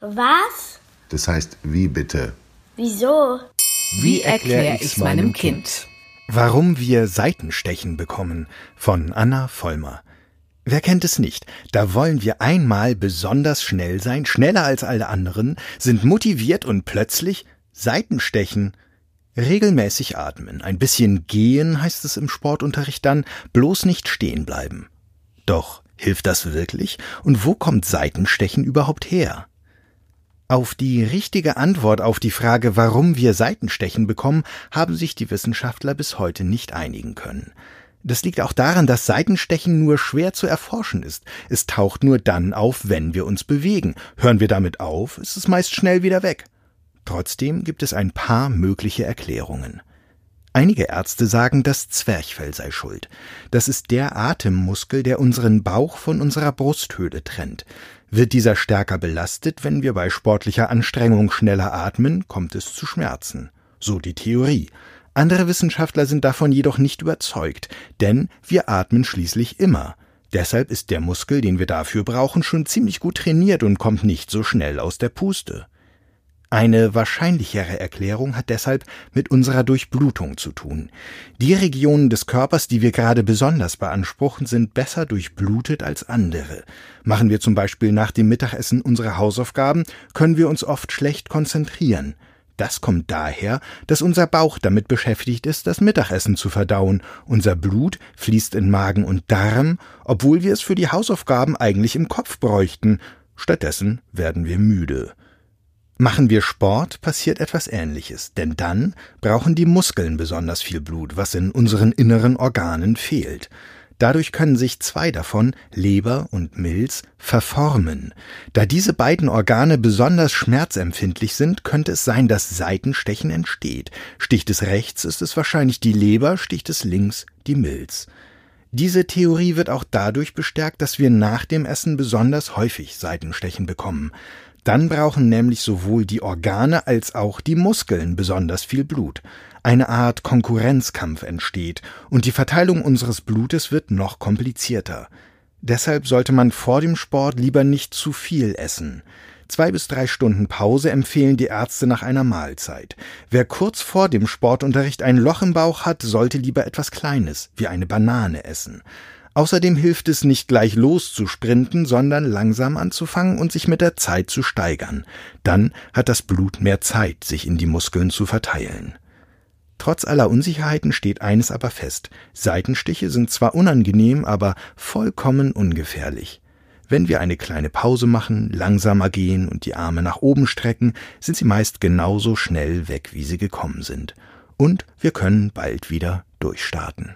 Was? Das heißt, wie bitte? Wieso? Wie erkläre ich's meinem Kind? Warum wir Seitenstechen bekommen von Anna Vollmer. Wer kennt es nicht? Da wollen wir einmal besonders schnell sein, schneller als alle anderen, sind motiviert und plötzlich Seitenstechen. Regelmäßig atmen, ein bisschen gehen heißt es im Sportunterricht dann, bloß nicht stehen bleiben. Doch hilft das wirklich? Und wo kommt Seitenstechen überhaupt her? Auf die richtige Antwort auf die Frage, warum wir Seitenstechen bekommen, haben sich die Wissenschaftler bis heute nicht einigen können. Das liegt auch daran, dass Seitenstechen nur schwer zu erforschen ist. Es taucht nur dann auf, wenn wir uns bewegen. Hören wir damit auf, ist es meist schnell wieder weg. Trotzdem gibt es ein paar mögliche Erklärungen. Einige Ärzte sagen, das Zwerchfell sei schuld. Das ist der Atemmuskel, der unseren Bauch von unserer Brusthöhle trennt. Wird dieser stärker belastet, wenn wir bei sportlicher Anstrengung schneller atmen, kommt es zu Schmerzen. So die Theorie. Andere Wissenschaftler sind davon jedoch nicht überzeugt, denn wir atmen schließlich immer. Deshalb ist der Muskel, den wir dafür brauchen, schon ziemlich gut trainiert und kommt nicht so schnell aus der Puste. Eine wahrscheinlichere Erklärung hat deshalb mit unserer Durchblutung zu tun. Die Regionen des Körpers, die wir gerade besonders beanspruchen, sind besser durchblutet als andere. Machen wir zum Beispiel nach dem Mittagessen unsere Hausaufgaben, können wir uns oft schlecht konzentrieren. Das kommt daher, dass unser Bauch damit beschäftigt ist, das Mittagessen zu verdauen. Unser Blut fließt in Magen und Darm, obwohl wir es für die Hausaufgaben eigentlich im Kopf bräuchten. Stattdessen werden wir müde. Machen wir Sport, passiert etwas Ähnliches, denn dann brauchen die Muskeln besonders viel Blut, was in unseren inneren Organen fehlt. Dadurch können sich zwei davon, Leber und Milz, verformen. Da diese beiden Organe besonders schmerzempfindlich sind, könnte es sein, dass Seitenstechen entsteht. Sticht es rechts, ist es wahrscheinlich die Leber, sticht es links, die Milz. Diese Theorie wird auch dadurch bestärkt, dass wir nach dem Essen besonders häufig Seitenstechen bekommen. Dann brauchen nämlich sowohl die Organe als auch die Muskeln besonders viel Blut. Eine Art Konkurrenzkampf entsteht und die Verteilung unseres Blutes wird noch komplizierter. Deshalb sollte man vor dem Sport lieber nicht zu viel essen. Zwei bis drei Stunden Pause empfehlen die Ärzte nach einer Mahlzeit. Wer kurz vor dem Sportunterricht ein Loch im Bauch hat, sollte lieber etwas Kleines, wie eine Banane essen. Außerdem hilft es nicht gleich loszusprinten, sondern langsam anzufangen und sich mit der Zeit zu steigern. Dann hat das Blut mehr Zeit, sich in die Muskeln zu verteilen. Trotz aller Unsicherheiten steht eines aber fest. Seitenstiche sind zwar unangenehm, aber vollkommen ungefährlich. Wenn wir eine kleine Pause machen, langsamer gehen und die Arme nach oben strecken, sind sie meist genauso schnell weg, wie sie gekommen sind. Und wir können bald wieder durchstarten.